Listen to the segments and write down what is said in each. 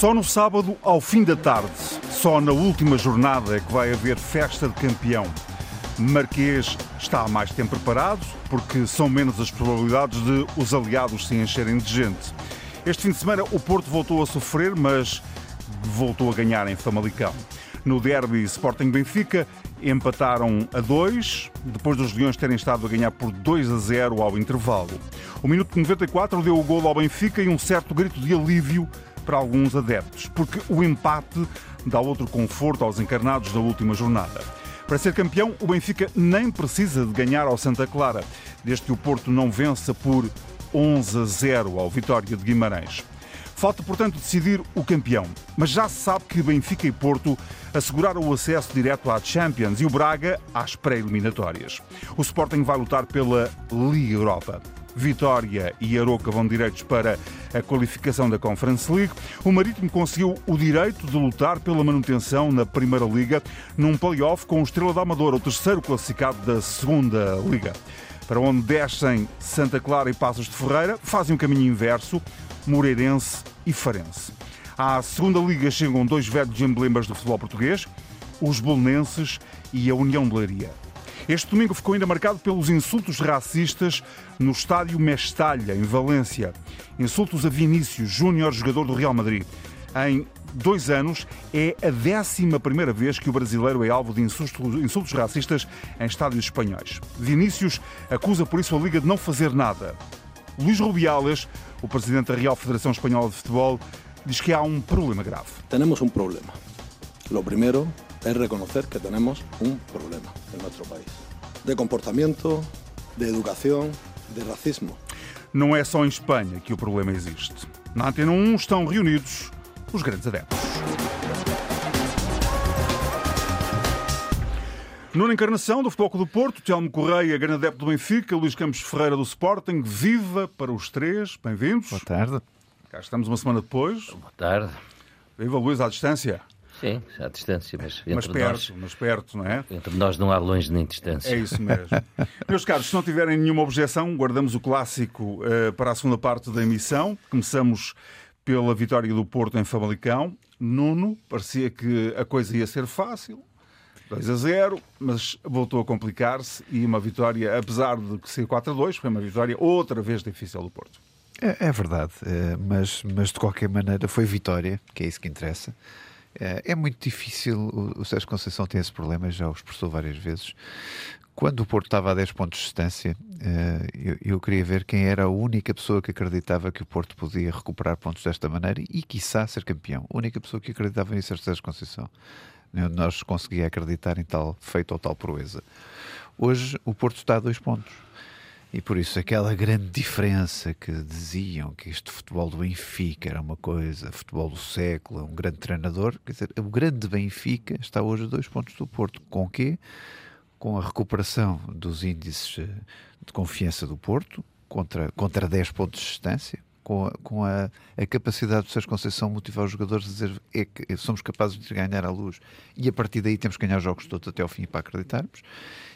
Só no sábado, ao fim da tarde, só na última jornada é que vai haver festa de campeão. Marquês está mais tempo preparado, porque são menos as probabilidades de os aliados se encherem de gente. Este fim de semana o Porto voltou a sofrer, mas voltou a ganhar em Famalicão. No derby Sporting Benfica empataram a 2, depois dos Leões terem estado a ganhar por 2 a 0 ao intervalo. O minuto 94 deu o golo ao Benfica e um certo grito de alívio para alguns adeptos, porque o empate dá outro conforto aos encarnados da última jornada. Para ser campeão, o Benfica nem precisa de ganhar ao Santa Clara, desde que o Porto não vença por 11 a 0 ao Vitória de Guimarães. Falta, portanto, decidir o campeão. Mas já se sabe que Benfica e Porto asseguraram o acesso direto à Champions e o Braga às pré-eliminatórias. O Sporting vai lutar pela Liga Europa. Vitória e Aroca vão direitos para a qualificação da Conference League. O Marítimo conseguiu o direito de lutar pela manutenção na Primeira Liga num play-off com o Estrela da Amadora, o terceiro classificado da Segunda Liga. Para onde descem Santa Clara e Passos de Ferreira, fazem um caminho inverso, Moreirense e Farense. À Segunda Liga chegam dois velhos emblemas do futebol português, os Bolonenses e a União de Leiria. Este domingo ficou ainda marcado pelos insultos racistas no estádio Mestalha, em Valência. Insultos a Vinícius Júnior, jogador do Real Madrid. Em dois anos, é a décima primeira vez que o brasileiro é alvo de insultos, racistas em estádios espanhóis. Vinícius acusa por isso a Liga de não fazer nada. Luís Rubiales, o presidente da Real Federação Espanhola de Futebol, diz que há um problema grave. Temos um problema. Lo primeiro es reconocer que tenemos un problema en nuestro país. De comportamiento, de educación, de racismo. Não é só em Espanha que o problema existe. Na Antena 1 estão reunidos os grandes adeptos. Nona encarnação do Futebol Clube do Porto, Telmo Correia, grande adepto do Benfica, Luís Campos Ferreira do Sporting, viva para os três, bem-vindos. Boa tarde. Cá estamos uma semana depois. Boa tarde. Viva Luís à distância. Sim, à distância, mas entre mas perto, nós, mas perto, não é? Entre nós não há longe nem distância. É isso mesmo. Meus caros, se não tiverem nenhuma objeção, guardamos o clássico uh, para a segunda parte da emissão. Começamos pela vitória do Porto em Famalicão. Nuno, parecia que a coisa ia ser fácil. 2 a 0, mas voltou a complicar-se e uma vitória, apesar de ser 4 a 2, foi uma vitória outra vez difícil do Porto. É, é verdade, é, mas, mas de qualquer maneira foi vitória, que é isso que interessa. É, é muito difícil, o Sérgio Conceição tem esse problema, já o expressou várias vezes. Quando o Porto estava a 10 pontos de distância, é, eu queria ver quem era a única pessoa que acreditava que o Porto podia recuperar pontos desta maneira e, quiçá, ser campeão. A única pessoa que acreditava nisso era o Sérgio Conceição. Nós conseguia acreditar em tal feito ou tal proeza. Hoje o Porto está a dois pontos. E por isso aquela grande diferença que diziam que este futebol do Benfica era uma coisa, futebol do século, um grande treinador, quer dizer, o grande Benfica está hoje a dois pontos do Porto. Com quê? Com a recuperação dos índices eh, de confiança do Porto, contra, contra 10 pontos de distância, com a, com a, a capacidade de Sérgio Conceição motivar os jogadores a dizer é que somos capazes de ganhar à luz e a partir daí temos que ganhar os jogos todos até ao fim para acreditarmos.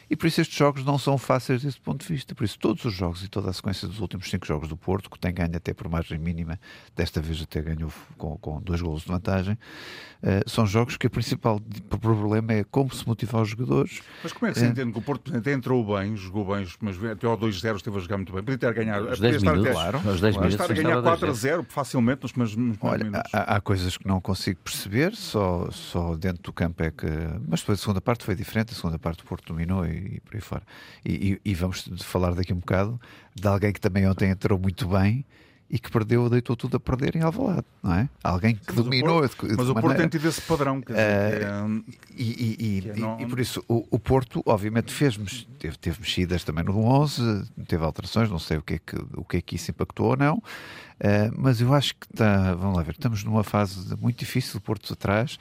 E por isso estes jogos não são fáceis desse ponto de vista. Por isso todos os jogos e toda a sequência dos últimos cinco jogos do Porto, que tem ganho até por margem mínima, desta vez até ganhou com, com dois golos de vantagem, uh, são jogos que o principal problema é como se motivar os jogadores. Mas como é que se uh, entende que o Porto até entrou bem, jogou bem, mas até ao 2-0 esteve a jogar muito bem. Podia ter ganhado. Os 10 minutos, claro, os 10 minutos, estar a ganhar 4 a 0 facilmente nos primeiros Olha, minutos. Há, há, coisas que não consigo perceber, só, só dentro do campo é que. Mas depois a segunda parte foi diferente, a segunda parte o Porto dominou e, e por aí fora. E, e, vamos falar daqui um bocado de alguém que também ontem entrou muito bem e que perdeu, deitou tudo a perder em Alvalade, não é? Alguém que mas dominou. O Porto, mas o Porto tem tido esse padrão. Dizer, uh, é, e, e, não... e, por isso o, o, Porto, obviamente, fez teve, teve mexidas também no 11, teve alterações, não sei o que é que, o que, é que isso impactou ou não. Uh, mas eu acho que está, vamos lá ver, estamos numa fase muito difícil, o Porto atrás,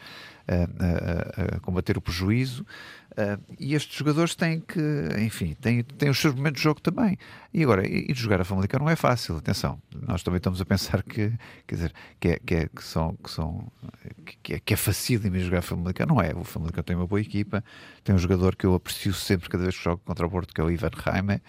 a, a, a combater o prejuízo. Uh, e estes jogadores têm que, enfim, têm, têm os seus momentos de jogo também. E agora, e, jogar a Famalicão não é fácil, atenção. Nós também estamos a pensar que, quer dizer, que é, que é, que são, que são, que é, que é facílimo jogar a Famalicão. Não é. O Famalicão tem uma boa equipa, tem um jogador que eu aprecio sempre cada vez que jogo contra o Porto, que é o Ivan Jaime.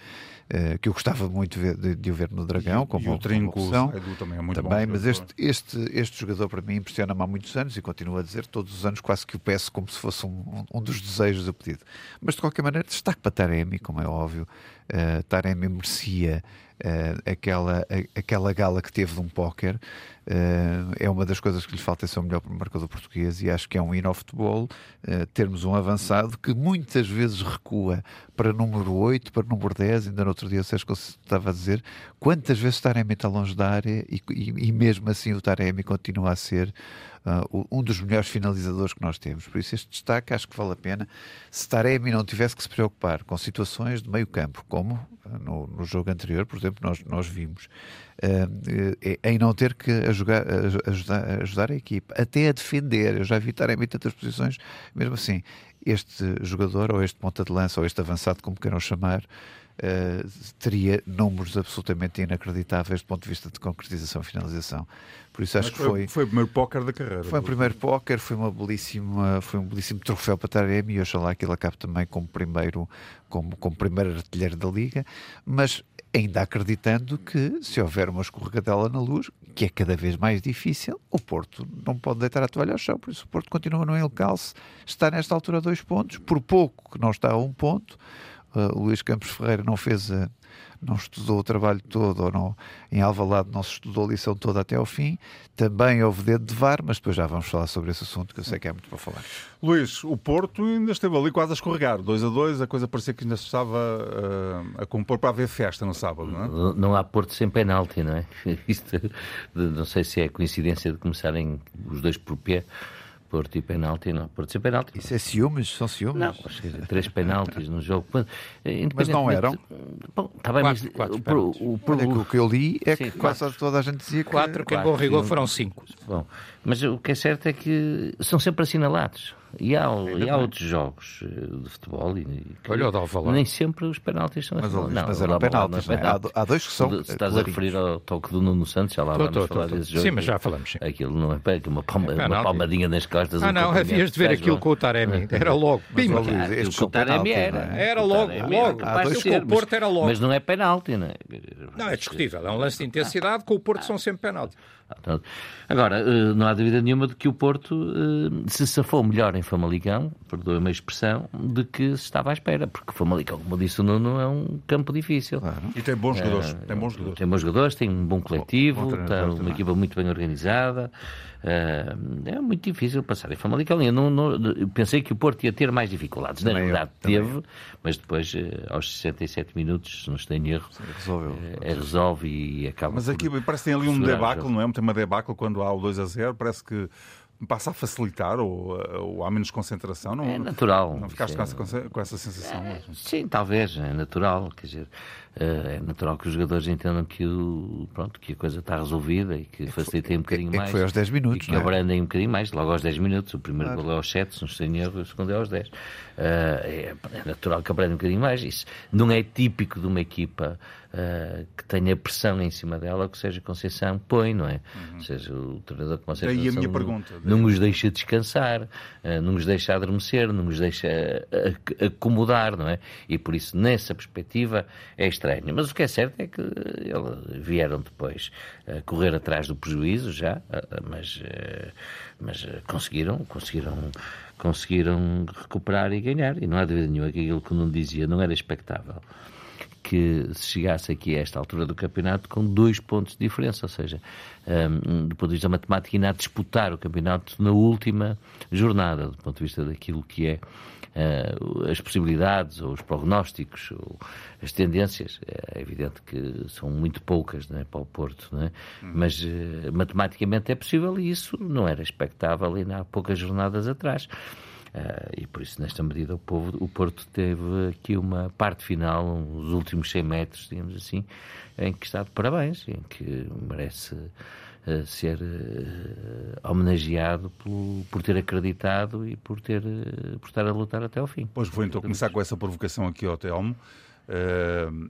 Uh, que eu gostava muito de, de, o ver no Dragão, e, como, e o Trinco, como também é muito também, bom. Mas este, este, este jogador para mim impressiona-me há muitos anos e continuo a dizer todos os anos quase que o peço como se fosse um, um dos desejos do pedido. Mas de qualquer maneira, destaque para Taremi, como é óbvio. Uh, Taremi merecia uh, aquela, a, aquela gala que teve de um póquer. Uh, é uma das coisas que lhe falta ser o melhor marcador português e acho que é um hino ao futebol uh, termos um avançado que muitas vezes recua para número 8, para número 10, ainda no outro dia o Sérgio estava a dizer quantas vezes o Taremi está longe da área e, e, e mesmo assim o Taremi continua a ser uh, um dos melhores finalizadores que nós temos. Por isso, este destaque acho que vale a pena. Se Taremi não tivesse que se preocupar com situações de meio campo, como uh, no, no jogo anterior, por exemplo, nós, nós vimos, uh, em não ter que ajudar, ajudar, a equipe, até a defender. Eu já vi Taremi em tantas posições, mesmo assim, este jogador, ou este ponta de lança, ou este avançado, como queiram chamar, uh, teria números absolutamente inacreditáveis do ponto de vista de concretização e finalização. Por isso acho Mas que foi. Foi o primeiro póquer da carreira. Foi o primeiro póquer, foi, uma belíssima, foi um belíssimo troféu para Taremi e oxalá que ele acabe também como primeiro, como, como primeiro artilheiro da Liga. Mas ainda acreditando que se houver uma escorregadela na luz, que é cada vez mais difícil, o Porto não pode deitar a toalha ao chão, por isso o Porto continua no encalce, está nesta altura a dois pontos, por pouco que não está a um ponto, uh, o Luís Campos Ferreira não fez a, não estudou o trabalho todo, ou não, em Alvalade não se estudou a lição toda até ao fim. Também houve dedo de VAR, mas depois já vamos falar sobre esse assunto, que eu sei que é muito para falar. Luís, o Porto ainda esteve ali quase a escorregar, 2 a 2 a coisa parecia que ainda se estava uh, a compor para haver festa no sábado, não é? Não, não há Porto sem penalti, não é? Isto, não sei se é coincidência de começarem os dois por pé. Porto e penalti, não. Porto sem penalti. Isso é ciúmes? São ciúmes? Não, três penaltis no jogo. Mas não eram? Bom, está bem, quatro, mas quatro o, o, o, Olha, o que eu li é Sim, que quase toda a gente dizia que... Quatro, que em bom rigor foram cinco. Bom, mas o que é certo é que são sempre assinalados. E há, e há outros jogos de futebol e, que Olha o de Alvalade. nem sempre os penaltis são Mas, assinalados. Luís, mas eram Alvalade penaltis, não é não é? Há do- há dois que são, Se estás a clarinhos. referir ao toque do Nuno Santos, já lá Tô, vamos tô, falar tô. desse jogo. Sim, mas já falamos, sim. Aquilo não é pé, que uma, palma, uma palmadinha nas costas. Ah, um não, havias de ver aquilo com o Taremi. Era logo. Pimba. ó, Luís, Ah, estes o Taremi penaltis, era. não é? Era logo, logo. com o Porto mas- era logo. Mas não é penalti, não é? Não, é discutível. É um lance de intensidade. Com o Porto são sempre penalti. Portanto, Agora, eh, não há dúvida nenhuma de que o Porto eh, se safou melhor em Famalicão, perdoe-me a expressão, de que se estava à espera, porque Famalicão, como disse o Nuno, é um campo difícil. E tem bons jogadores. Tem bons jogadores. Tem bons jogadores, tem um bom coletivo, Bom treinador tem uma equipa muito bem organizada. Eh, é muito difícil passar em Famalicão. Eu, não, não- eu pensei que o Porto ia ter mais dificuldades. Na Também eu, teve, mas depois, eh, aos 67 minutos, se não estou em erro, Resolveu. eh, resolve e acaba. Mas aqui parece que tem ali um debacle, não é? Tem uma debacle quando há o 2 a 0, parece que passa a facilitar ou, ou há menos concentração. Não, É natural. Não ficaste Isso com é- essa, com essa sensação? Sim, talvez, é natural, quer dizer, eh, é natural que os jogadores entendam que, o, pronto, que a coisa está resolvida e que facilitem um bocadinho é que mais. foi aos 10 minutos, E que não é? abrandem um bocadinho mais, logo aos 10 minutos. O primeiro gol é aos 7, se não estou em erro, o segundo é aos 10. Eh, é, é natural que abrandem um bocadinho mais. Isso não é típico de uma equipa eh, que tenha pressão em cima dela, que seja Conceição põe, não é? Ou seja, o treinador com Daí a minha Conceição pergunta. não os deixa descansar, eh, não os deixa adormecer, não os deixa eh, ac- acomodar, não é? E por isso, nessa perspectiva, é estranho. Mas o que é certo é que ele- vieram depois eh, correr atrás do prejuízo já, eh, mas, eh, mas eh, conseguiram, conseguiram, conseguiram recuperar e ganhar. E não há dúvida nenhuma que aquilo que não dizia não era expectável que se chegasse aqui a esta altura do campeonato com dois pontos de diferença, ou seja, um, do ponto de vista matemático, ainda a disputar o campeonato na última jornada, do ponto de vista daquilo que é uh, as possibilidades, ou os prognósticos, ou as tendências. É evidente que são muito poucas é, para o Porto, é? mas uh, matematicamente é possível e isso não era expectável ainda há poucas jornadas atrás. Uh, e por isso, nesta medida, o, povo, o Porto teve aqui uma parte final, os últimos 100 metros, digamos assim, em que está de parabéns, em que merece uh, ser uh, homenageado por, por ter acreditado e por, ter, por estar a lutar até ao fim. Pois vou então começar com essa provocação aqui ao Telmo.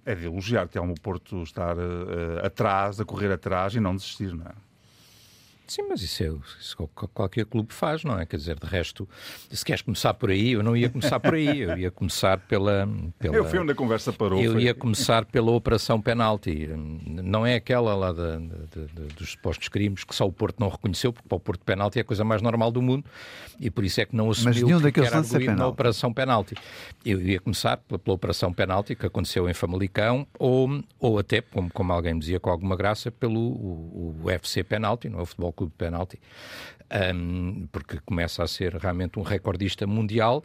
é de elogiar, Telmo, Porto estar atrás, a correr atrás e não desistir, não é? Sim, mas isso é isso qualquer clube faz, não é? Quer dizer, de resto, se queres começar por aí, eu não ia começar por aí, eu ia começar pela. pela eu fui onde a conversa parou. Eu foi... ia começar pela operação penalti. Não é aquela lá de, de, de, dos supostos crimes que só o Porto não reconheceu, porque para o Porto penalti é a coisa mais normal do mundo e por isso é que não assumiu mas que era arguído na operação penalti. Eu ia começar pela, pela, operação penalti que aconteceu em Famalicão ou, ou até, como, como alguém dizia com alguma graça, pelo o, o UFC penalti, não é o Futebol Clube penalti, um, porque começa a ser realmente um recordista mundial,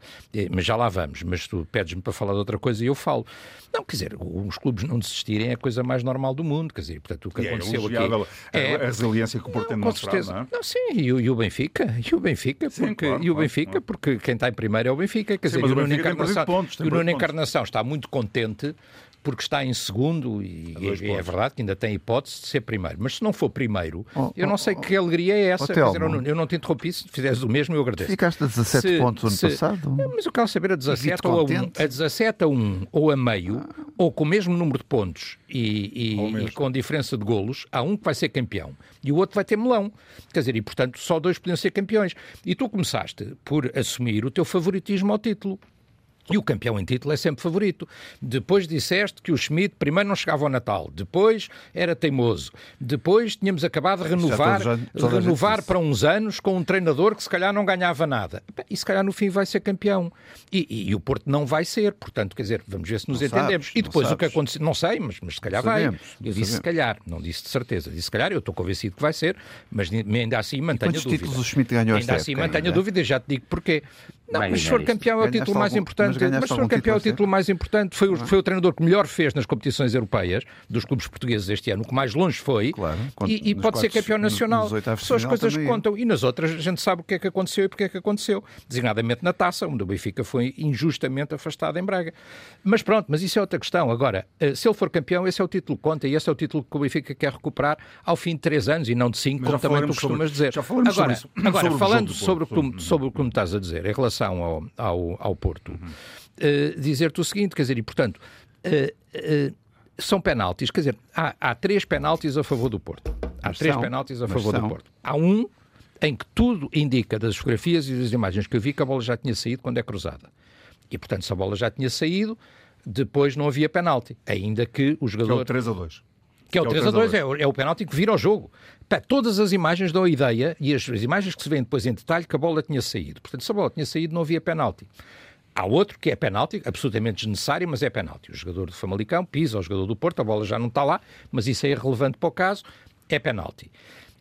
mas já lá vamos. Mas tu pedes-me para falar de outra coisa e eu falo. Não, quer dizer, os clubes não desistirem é a coisa mais normal do mundo, quer dizer, portanto, o que e é aconteceu é aqui... É a resiliência que o Porto tem certeza. Não, é? não, sim, e o, e o, Benfica, e o Benfica, sim, porque, claro, e o Benfica claro. porque quem está em primeiro é o Benfica, quer sim, dizer, o, Nuno Encarnação, pontos, o Nuno Encarnação está muito contente porque está em segundo e, e é verdade que ainda tem hipótese de ser primeiro. Mas se não for primeiro, oh, eu não sei oh, que alegria é essa. Oh, dizer, eu, não, eu, não, te interrompi, se fizeres o mesmo, eu agradeço. Ficaste a 17 se, pontos no ano se, passado. Mas eu quero saber a 17 ou a 1, a 17 a 1 ou a meio, ah. ou com o mesmo número de pontos e, e, e, com diferença de golos, há um que vai ser campeão e o outro vai ter melão. Quer dizer, e portanto só dois podiam ser campeões. E tu começaste por assumir o teu favoritismo ao título. E o campeão em título é sempre favorito. Depois disseste que o Schmidt primeiro não chegava ao Natal, depois era teimoso, depois tínhamos acabado de renovar, já, renovar para uns anos com um treinador que se calhar não ganhava nada. E se calhar no fim vai ser campeão. E, e, e o Porto não vai ser, portanto, quer dizer, vamos ver se nos não entendemos. Sabes, e depois o que aconteceu, não sei, mas, mas se calhar vai. eu disse sabemos. se calhar, não disse de certeza. Disse se calhar, eu estou convencido que vai ser, mas ainda assim mantenho a dúvida. títulos o Schmidt ganhou Ainda assim mantenho a dúvida e já te digo porquê. Não, mas se for campeão é o título mais importante. Mas se for campeão é o título mais importante. Foi o, foi o treinador que melhor fez nas competições europeias dos clubes portugueses este ano, o que mais longe foi. Claro, e, e pode ser campeão nacional. São as coisas que contam. E nas outras a gente sabe o que é que aconteceu e porque é que aconteceu. Designadamente na taça, onde o Benfica foi injustamente afastado em Braga. Mas pronto, mas isso é outra questão. Agora, eh, se ele for campeão, esse é o título que conta e esse é o título que o Benfica quer recuperar ao fim de três anos e não de cinco, como também tu costumas sobre, dizer. agora, sobre isso. agora sobre falando sobre, sobre, sobre o que me estás a dizer em relação ao, ao ao, ao Porto, uhum. uh, dizer-te o seguinte, quer dizer, e portanto, uh, uh, são penaltis, quer dizer, há, há três penaltis a favor do Porto. Há mas três são, penaltis a favor são. do Porto. Há um em que tudo indica, das fotografias e das imagens que eu vi, que a bola já tinha saído quando é cruzada. E, portanto, se a bola já tinha saído, depois não havia penalti. Ainda que o jogador... Que é o 3 a 2. Que é o 3 a 2, é o, é o penalti que vira ao jogo. Todas as imagens dão a ideia, e as, as, imagens que se vêem depois em detalhe, que a bola tinha saído. Portanto, se a bola tinha saído, não havia penalti. Há outro que é penalti, absolutamente desnecessário, mas é penalti. O jogador do Famalicão pisa o jogador do Porto, a bola já não está lá, mas isso é irrelevante para o caso, é penalti.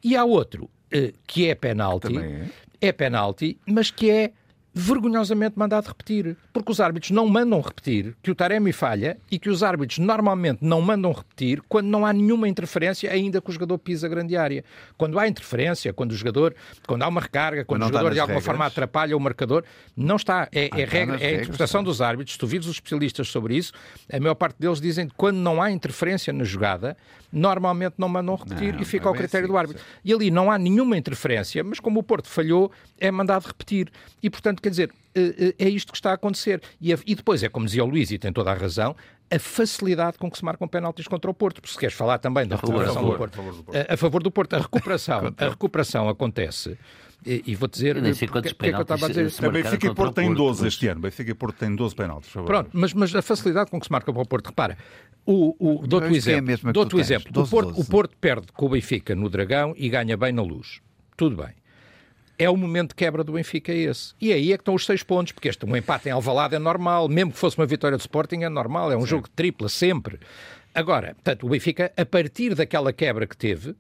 E há outro eh, que é penalti, é. é penalti, mas que é vergonhosamente mandado repetir. Porque os árbitros não mandam repetir que o Taremi falha e que os árbitros normalmente não mandam repetir quando não há nenhuma interferência, ainda que o jogador pisa a grande área. Quando há interferência, quando o jogador, quando há uma recarga, quando o jogador de alguma regras. forma atrapalha o marcador, não está. É, é, regra, é a interpretação dos árbitros. Tu vires os especialistas sobre isso, a maior parte deles dizem que quando não há interferência na jogada, normalmente não mandam repetir não, e fica ao critério assim, do árbitro. E ali não há nenhuma interferência, mas como o Porto falhou, é mandado repetir. E, portanto, quer dizer, eh, eh, é isto que está a acontecer. E, e depois é como dizia o Luís, e tem toda a razão, a facilidade com que se marcam penaltis contra o Porto. Porque se queres falar também da recuperação do Porto, a, a favor do Porto, a recuperação, a recuperação acontece. E, e vou dizer. Eu nem sei quantos porque, penaltis. Que é que eu dizer. Benfica e Porto têm 12 este ano. Benfica e Porto têm 12 penaltis. Pronto, mas, mas a facilidade com que se marca para o Porto. Repara, o, o, dou-te o exemplo. É dou exemplo. 12, o, Porto, o Porto perde com o Benfica no Dragão e ganha bem na luz. Tudo bem é o momento de quebra do Benfica esse. E aí é que estão os seis pontos, porque este um empate em Alvalade é normal, mesmo que fosse uma vitória do Sporting é normal, é um Sim. jogo de tripla sempre. Agora, portanto, o Benfica, a partir daquela quebra que teve,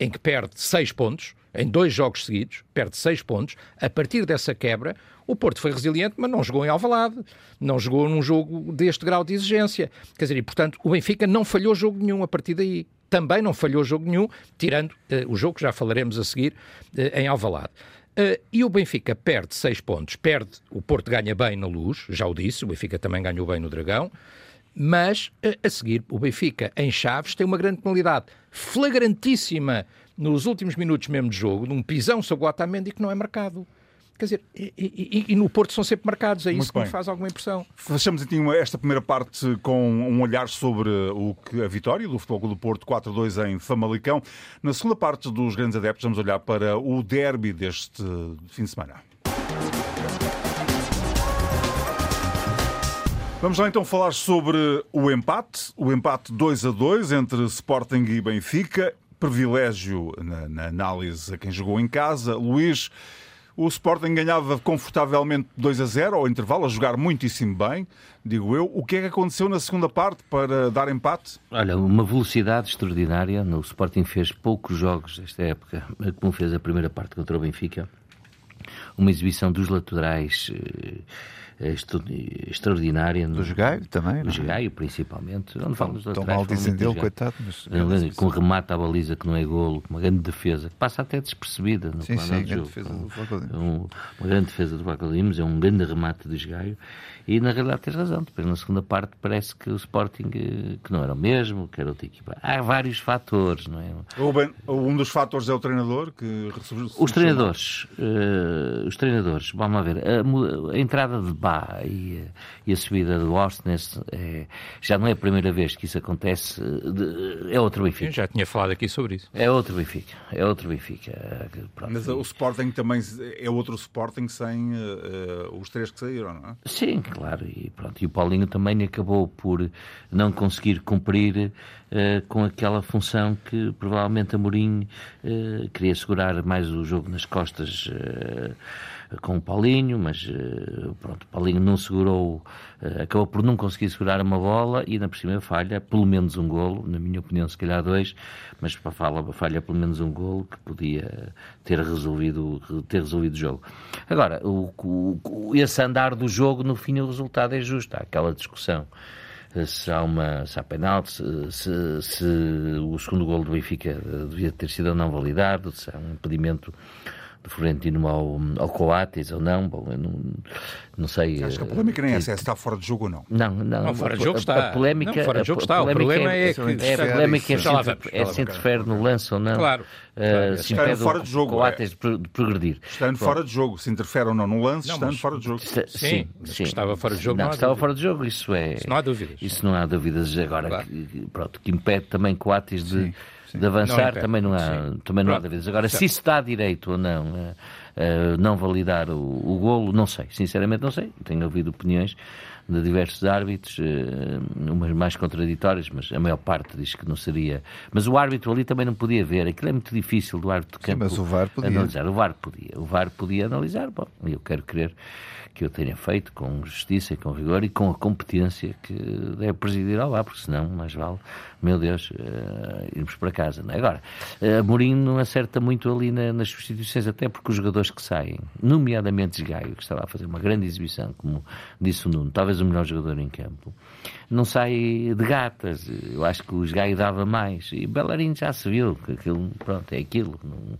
em que perde seis pontos, em dois jogos seguidos, perde seis pontos, a partir dessa quebra, o Porto foi resiliente, mas não jogou em Alvalade, não jogou num jogo deste grau de exigência. Quer dizer, e portanto, o Benfica não falhou jogo nenhum a partir daí. Também não falhou jogo nenhum, tirando uh, o jogo que já falaremos a seguir uh, em Alvalade. Uh, e o Benfica perde seis pontos. Perde, o Porto ganha bem na luz, já o disse, o Benfica também ganhou bem no Dragão. Mas uh, a seguir, o Benfica em Chaves tem uma grande penalidade flagrantíssima nos últimos minutos mesmo de jogo, num pisão sobre o Otamendi que não é marcado. Quer dizer, e, e, e, no Porto são sempre marcados, é isso Muito que bem. me faz alguma impressão. Fechamos então esta primeira parte com um olhar sobre o que a vitória do Futebol do Porto 4-2 em Famalicão. Na segunda parte dos grandes adeptos vamos olhar para o derby deste fim de semana. Vamos lá então falar sobre o empate, o empate 2 a 2 entre Sporting e Benfica. Privilégio na, na análise a quem jogou em casa. Luís, o Sporting ganhava confortavelmente 2 a 0 ao intervalo, a jogar muitíssimo bem, digo eu. O que é que aconteceu na segunda parte para dar empate? Olha, uma velocidade extraordinária. O Sporting fez poucos jogos esta época, como fez a primeira parte contra o Benfica. Uma exibição dos laterais eh, extraordinária. Do Jogaio também? Do é? Jogaio, principalmente. Não falo dos Tão mal dizem dele, coitado. Mas... Com remate à baliza que não é golo, uma grande defesa, que passa até despercebida no sim, plano sim, do jogo. Defesa do um, uma grande defesa do Flaco é um grande remate do Jogaio. E na realidade tens razão. Depois na segunda parte parece que o Sporting eh, que não era o mesmo, que era outra equipa. Há vários fatores, não é? Ruben, um dos fatores é o treinador que Os treinadores, uh, os treinadores, vamos ver, a, a entrada de Bá e, e, a subida do Austin é, já não é a primeira vez que isso acontece, de, é outro Benfica. Eu já tinha falado aqui sobre isso. É outro Benfica, é outro Benfica. Pronto. Mas o Sporting também é outro Sporting sem uh, os três que saíram, não é? Sim, claro. E, pronto, e o Paulinho também acabou por não conseguir cumprir uh, com aquela função que provavelmente a Mourinho uh, queria segurar mais o jogo nas costas uh, com o Paulinho, mas pronto, o Paulinho não segurou, acabou por não conseguir segurar uma bola e na por cima falha pelo menos um golo, na minha opinião se calhar dois, mas falha, falha pelo menos um golo que podia ter resolvido, ter resolvido o jogo. Agora, o, o, esse andar do jogo, no fim o resultado é justo, há aquela discussão se há uma se há penalti, se, se, se, o segundo gol do Benfica devia ter sido ou não validado, se há um impedimento do Florentino ao, ao Coates ou não. Bom, eu não, não sei. Acho que a polémica nem é se está fora de jogo ou não. Não, não. não fora de jogo está. A polémica, não, fora de jogo está. O problema é, é que. É a polémica é, é se interfere no lance ou não. Claro. Uh, se impede fora de jogo, Coates é. de progredir. Estando fora de jogo, se interfere ou não no lance, estando fora de jogo. Sim, sim, sim. estava fora de jogo. Não, não estava fora de jogo, isso é. Isso não há dúvidas. Isso não há dúvidas. Agora, claro. que, pronto, que impede também Coates de. Sim de avançar não também não há, também não há dúvidas. Agora, se isso está direito ou não, uh, uh, não validar o, o golo, não sei. Sinceramente não sei. Tenho ouvido opiniões de diversos árbitros, uh, umas mais contraditórias, mas a maior parte diz que não seria. Mas o árbitro ali também não podia ver. Aquilo é muito difícil do árbitro de campo Sim, mas o VAR podia. analisar. O VAR podia. O VAR podia analisar. Bom, eu quero crer que eu tenha feito com justiça com rigor e com a competência que deve presidir ao VAR, porque senão mais vale meu Deus, uh, irmos para casa. Não é? Agora, uh, Mourinho não acerta muito ali na, nas substituições, até porque os jogadores que saem, nomeadamente Gaio, que estava a fazer uma grande exibição, como disse o Nuno, talvez o melhor jogador em campo, não sai de gatas. Eu acho que o Gaio dava mais. E Bellerin já se viu que aquilo, pronto, é aquilo. Não,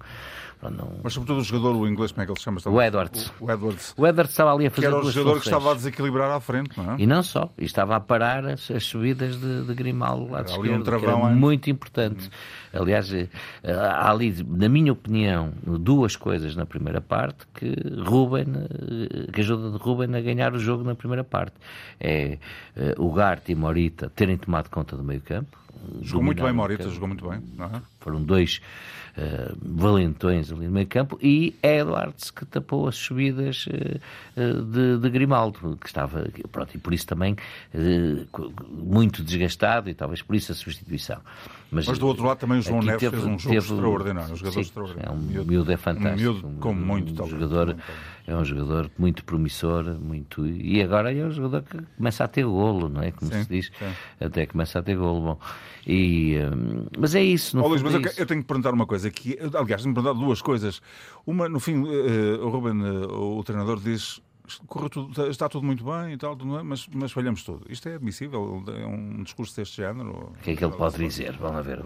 não... Mas sobretudo o jogador, o inglês, como é que ele se chama? O Edwards. O, o Edwards. O Edwards estava ali a fazer Que era o jogador funções. que estava a desequilibrar à frente, não é? E não só. E estava a parar as, as subidas de, de Grimaldo lá de esquerda, um travão, que era muito importante. Uhum. Aliás, eh, há ali, na minha opinião, duas coisas na primeira parte que Ruben, eh, que ajuda de Ruben a ganhar o jogo na primeira parte. É eh, o Gart e Morita terem tomado conta do meio campo. Jogou muito bem Morita, jogou muito bem. Uhum. Foram dois uh, valentões ali no meio campo, e Edwards que tapou as subidas uh, de, de, Grimaldo, que estava, pronto, e por isso também muito desgastado, e talvez por isso a substituição. Mas, Mas do outro lado também o João Neves teve, fez um jogo teve, extraordinário, um jogador sim, extraordinário. É um miúdo, miúdo é fantástico. Um miúdo com muito um talento. Jogador, é um jogador muito promissor, muito e agora é um jogador que começa a ter golo, não é? Como sim, se diz, sim. até começa a ter golo. Bom, e, um, mas é isso. No oh, Luís, mas é eu, isso. tenho que perguntar uma coisa que, aliás, tenho que perguntar duas coisas. Uma, no fim, uh, o Ruben, uh, o treinador, diz correu tudo, está tudo muito bem e tal, mas, mas falhamos tudo. Isto é admissível? É um discurso deste género? O que é que ele pode dizer? Vamos ver.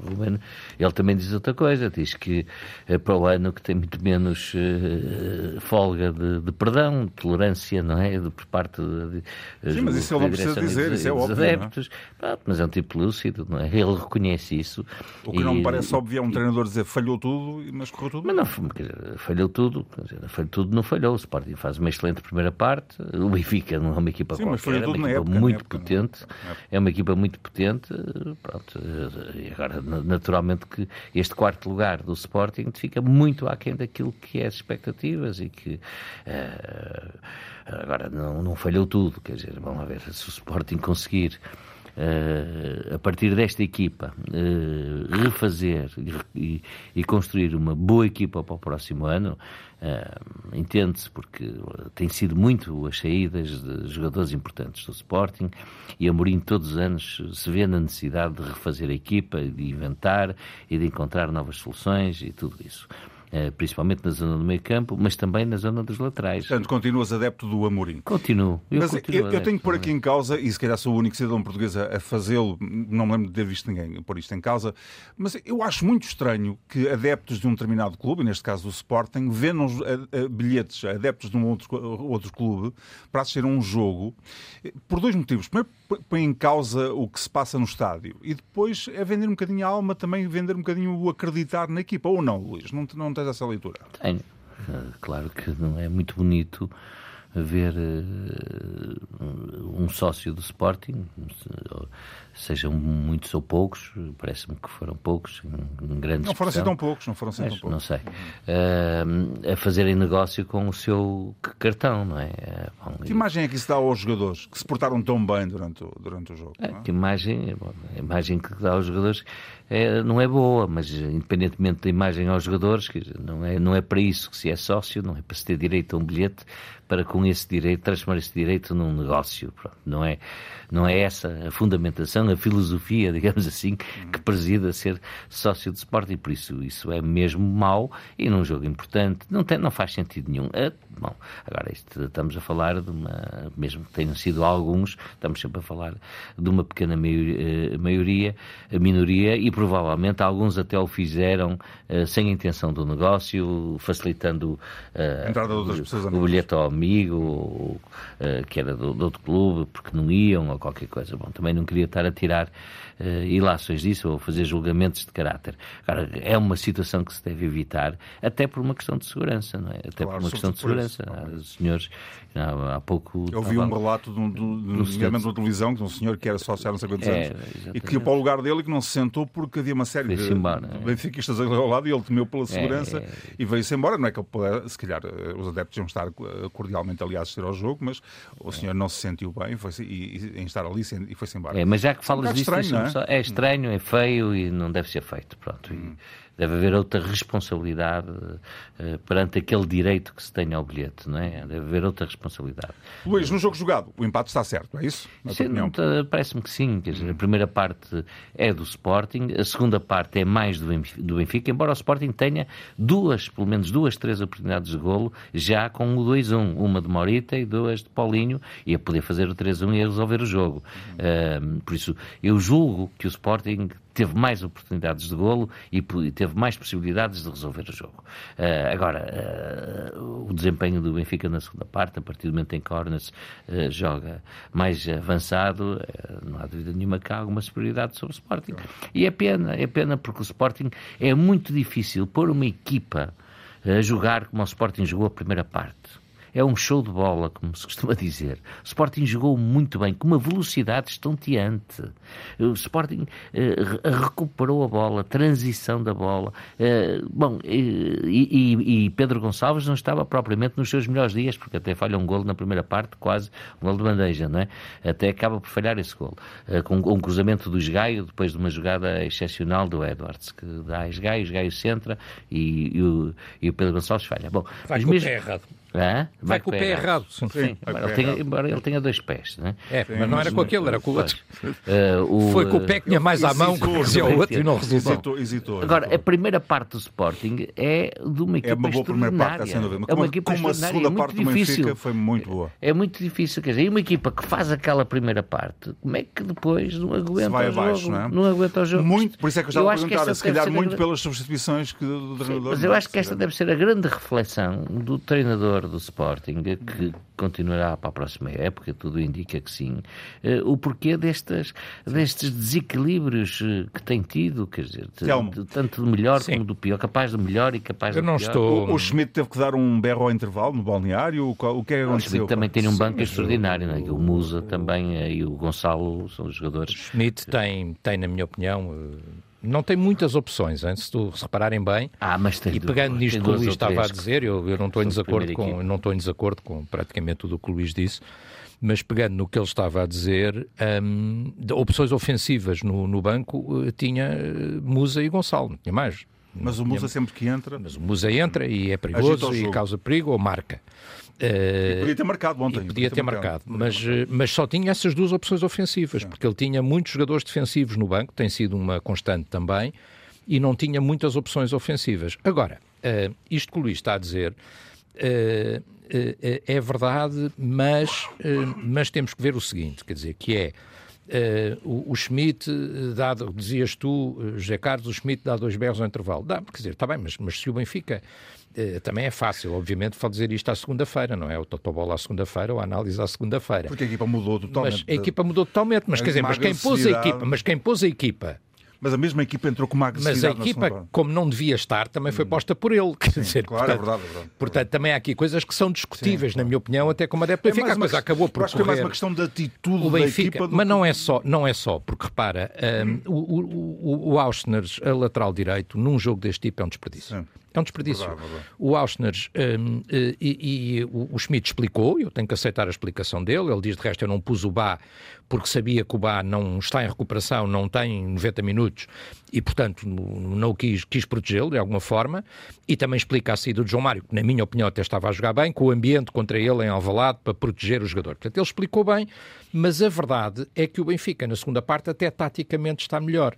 Ele também diz outra coisa, diz que é para o ano que tem muito menos uh, folga de, de, perdão, de tolerância, não é? De, por parte de, de Sim, mas isso ele não precisa dizer, isso é óbvio. Adeptos. Pronto, mas é um tipo lúcido, não é? Ele reconhece isso. O que e, não me parece óbvio é um treinador dizer falhou tudo, mas correu tudo. Mas não, falhou tudo, falhou tudo, não falhou. O Sporting faz uma excelente primeira parte, o Benfica não é uma equipa Sim, qualquer, é uma equipa época, muito época, potente, é uma equipa muito potente, pronto, agora naturalmente que este quarto lugar do Sporting fica muito aquém daquilo que é as expectativas e que uh, agora não, não falhou tudo, quer dizer, vamos ver se o Sporting conseguir a partir desta equipa, uh, refazer e, e, construir uma boa equipa para o próximo ano, uh, entende-se, porque tem sido muito as saídas de jogadores importantes do Sporting e Amorim todos os anos se vê na necessidade de refazer a equipa, de inventar e de encontrar novas soluções e tudo isso. Eh, principalmente na zona do meio campo, mas também na zona dos laterais. Portanto, continuas adepto do Amorim. Continuo. Eu, mas continuo eu, eu tenho que pôr aqui em causa, e se calhar sou o único cidadão português a, fazê-lo, não me lembro de ter visto ninguém pôr isto em causa, mas eu acho muito estranho que adeptos de um determinado clube, neste caso do Sporting, vendam a, a, bilhetes a adeptos de um outro, outro clube para assistir a um jogo, por dois motivos. Primeiro, põe em causa o que se passa no estádio, e depois é vender um bocadinho a alma, também vender um bocadinho o acreditar na equipa, ou não, Luís? Não, não tens essa leitura? Tenho. Eh, claro que não é muito bonito ver uh, um sócio do Sporting, sejam muitos ou poucos, parece-me que foram poucos, em grande Não foram assim tão poucos, não foram assim tão poucos. Não sei. Uh, a fazerem negócio com o seu cartão, não é? Bom, que imagem é que isso dá aos jogadores que se portaram tão bem durante o, durante o jogo? É, que imagem, bom, a imagem que dá aos jogadores é, não é boa, mas independentemente da imagem aos jogadores, não é, não é para isso que se é sócio, não é para se ter direito a um bilhete, para com esse direito, transformar esse direito num negócio. Pronto, não, é, não é essa a fundamentação, a filosofia, digamos assim, que preside a ser sócio de Sporting. Por isso, isso é mesmo mau e num jogo importante não, tem, não faz sentido nenhum. É, bom, agora isto, estamos a falar de uma, mesmo que tenham sido alguns, estamos sempre a falar de uma pequena maioria, eh, maioria minoria, e provavelmente alguns até o fizeram uh, sem a intenção do negócio, facilitando uh, o bilhete ao amigo, uh, que era do, do, outro clube, porque não iam, ou qualquer coisa. Bom, também não queria estar a tirar uh, ilações disso ou fazer julgamentos de caráter. Agora, é uma situação que se deve evitar, até por uma questão de segurança, não é? Até claro, por uma questão de segurança. Há senhores, há, há pouco. Eu vi um relato de um, de, de, de uma televisão de um senhor que era sócio há não sei quantos é, anos e que ia para o lugar dele e que não se sentou porque havia uma série de embora, é? benfiquistas ao lado e ele temeu pela é, segurança é, e veio-se embora. Não é que ele puder, se calhar eh, os adeptos iam estar eh, cordialmente ali a assistir ao jogo, mas o senhor não se sentiu bem foi e, e, em estar ali e foi-se embora. É, mas já que falas um disso, estranho, é? é? estranho, é feio e não deve ser feito. Pronto. Hum deve haver outra responsabilidade uh, perante aquele direito que se tem ao bilhete, não é? Deve haver outra responsabilidade. Luís, no jogo jogado, o empate está certo, é isso? Parece-me que sim. Quer dizer, a primeira parte é do Sporting, a segunda parte é mais do Benfica, embora o Sporting tenha duas, pelo menos duas, três oportunidades de golo, já com o 2-1, uma de Morita e duas de Paulinho, e a poder fazer o 3-1 e a resolver o jogo. Uh, por isso, eu julgo que o Sporting teve mais oportunidades de golo e teve mais possibilidades de resolver o jogo. Uh, agora, uh, o desempenho do Benfica na segunda parte, a partir do momento em que Hornets uh, joga mais avançado, não há dúvida nenhuma que há alguma superioridade sobre o Sporting. E é pena, é pena porque o Sporting é muito difícil pôr uma equipa a jogar como o Sporting jogou a primeira parte é um show de bola, como se costuma dizer. O Sporting jogou muito bem, com uma velocidade estonteante. O Sporting eh, recuperou a bola, transição da bola. Eh, bom, e, e, e, Pedro Gonçalves não estava propriamente nos seus melhores dias, porque até falha um golo na primeira parte, quase um golo de bandeja, não é? Até acaba por falhar esse golo. Eh, com um cruzamento do Esgaio, depois de uma jogada excepcional do Edwards, que dá a Esgaio, Esgaio centra e, e, o, e o Pedro Gonçalves falha. Bom, Vai com mesmo... errado. Ah, vai, com o pé errado. Sim, sim. Embora, ele tenha, embora ele tenha dois pés. Né? É, mas não era com aquele, era com o outro. Uh, o, Foi com o pé que tinha mais à mão que o outro e não resultou. Hesitou. Agora, a primeira parte do Sporting é de uma equipa É uma boa primeira parte, sem dúvida. É uma equipa como a segunda parte do Benfica foi muito boa. É muito difícil, quer dizer, e uma equipa que faz aquela primeira parte, como é que depois não aguenta vai o abaixo, jogo? Não, é? não aguenta o jogo. Muito, por isso é que eu estava a perguntar, essa se calhar a muito pelas substituições que do treinador. Mas eu acho que esta deve ser a grande reflexão do treinador do Sporting, que continuará para a próxima época, tudo indica que sim. Eh, O porquê destas, destes desequilíbrios eh, que tem tido, quer dizer, de- Telmo. de- tanto do melhor Sim. como do pior, capaz do melhor e capaz Eu do não pior. estou. O, o Schmidt teve que dar um berro ao intervalo no balneário. O, o que é que O aconteceu? Schmidt também tem um banco mas extraordinário, não é? o Musa também eh, e o Gonçalo são os jogadores. Schmidt tem, tem, na minha opinião, não tem muitas opções, hein? se tu se repararem bem. Ah, mas tem E duas- pegando tem nisto que o Luís estava a dizer, eu, eu não estou em desacordo com, equipa. não estou em desacordo com praticamente tudo o que o Luís disse, mas pegando no que ele estava a dizer, hum, de opções ofensivas no, no banco eh, tinha eh, Musa e Gonçalo, não tinha mais. Mas o Musa sempre que entra. Mas o Musa entra e é perigoso e causa perigo ou marca. Eh, Podia ter marcado ontem. podia ter marcado, mas, eh, mas só tinha essas duas opções ofensivas, porque ele tinha muitos jogadores defensivos no banco, tem sido uma constante também, e não tinha muitas opções ofensivas. Agora, eh, isto que o Luís está a dizer eh, é verdade, mas, mas temos que ver o seguinte, quer dizer, que é eh, o, o Schmidt, dado, dizias tu, José Carlos, o Schmidt dá dois berros ao intervalo. Dá, quer dizer, está bem, mas, mas se o Benfica também é fácil, obviamente, fazer isto à segunda-feira, não é? O Totobola à segunda-feira ou a análise à segunda-feira. Porque a equipa mudou totalmente. Mas a equipa mudou totalmente, mas Mas quer dizer, mas quem pôs a equipa, mas quem pôs a equipa, Mas a mesma equipa entrou com uma mas a agressividade na segunda equipa, como não devia estar, também foi posta por ele. Quer dizer, claro, é portanto, verdade, é verdade. portanto, também há aqui coisas que são discutíveis, na minha opinião, até como adepto do É Benfica, a coisa acabou por acho que é mais uma questão de atitude O da Benfica, equipa. do mas não que- é só, não é só, porque repara, hum, o, o, o, o Auschner, a lateral direito, num jogo deste tipo é um desperdício. Sim. É um desperdício. Verdade, verdade. O Auschner hum, eh, e, e o, o Schmidt explicou, eu tenho que aceitar a explicação dele. Ele diz de resto: eu não pus o Bá porque sabia que o Bá não está em recuperação, não tem 90 minutos e, portanto, não quis, quis protegê-lo de alguma forma. E também explica a saída do João Mário, que, na minha opinião, até estava a jogar bem, com o ambiente contra ele em Alvalade para proteger o jogador. Portanto, ele explicou bem, mas a verdade é que o Benfica, na segunda parte, até taticamente está melhor.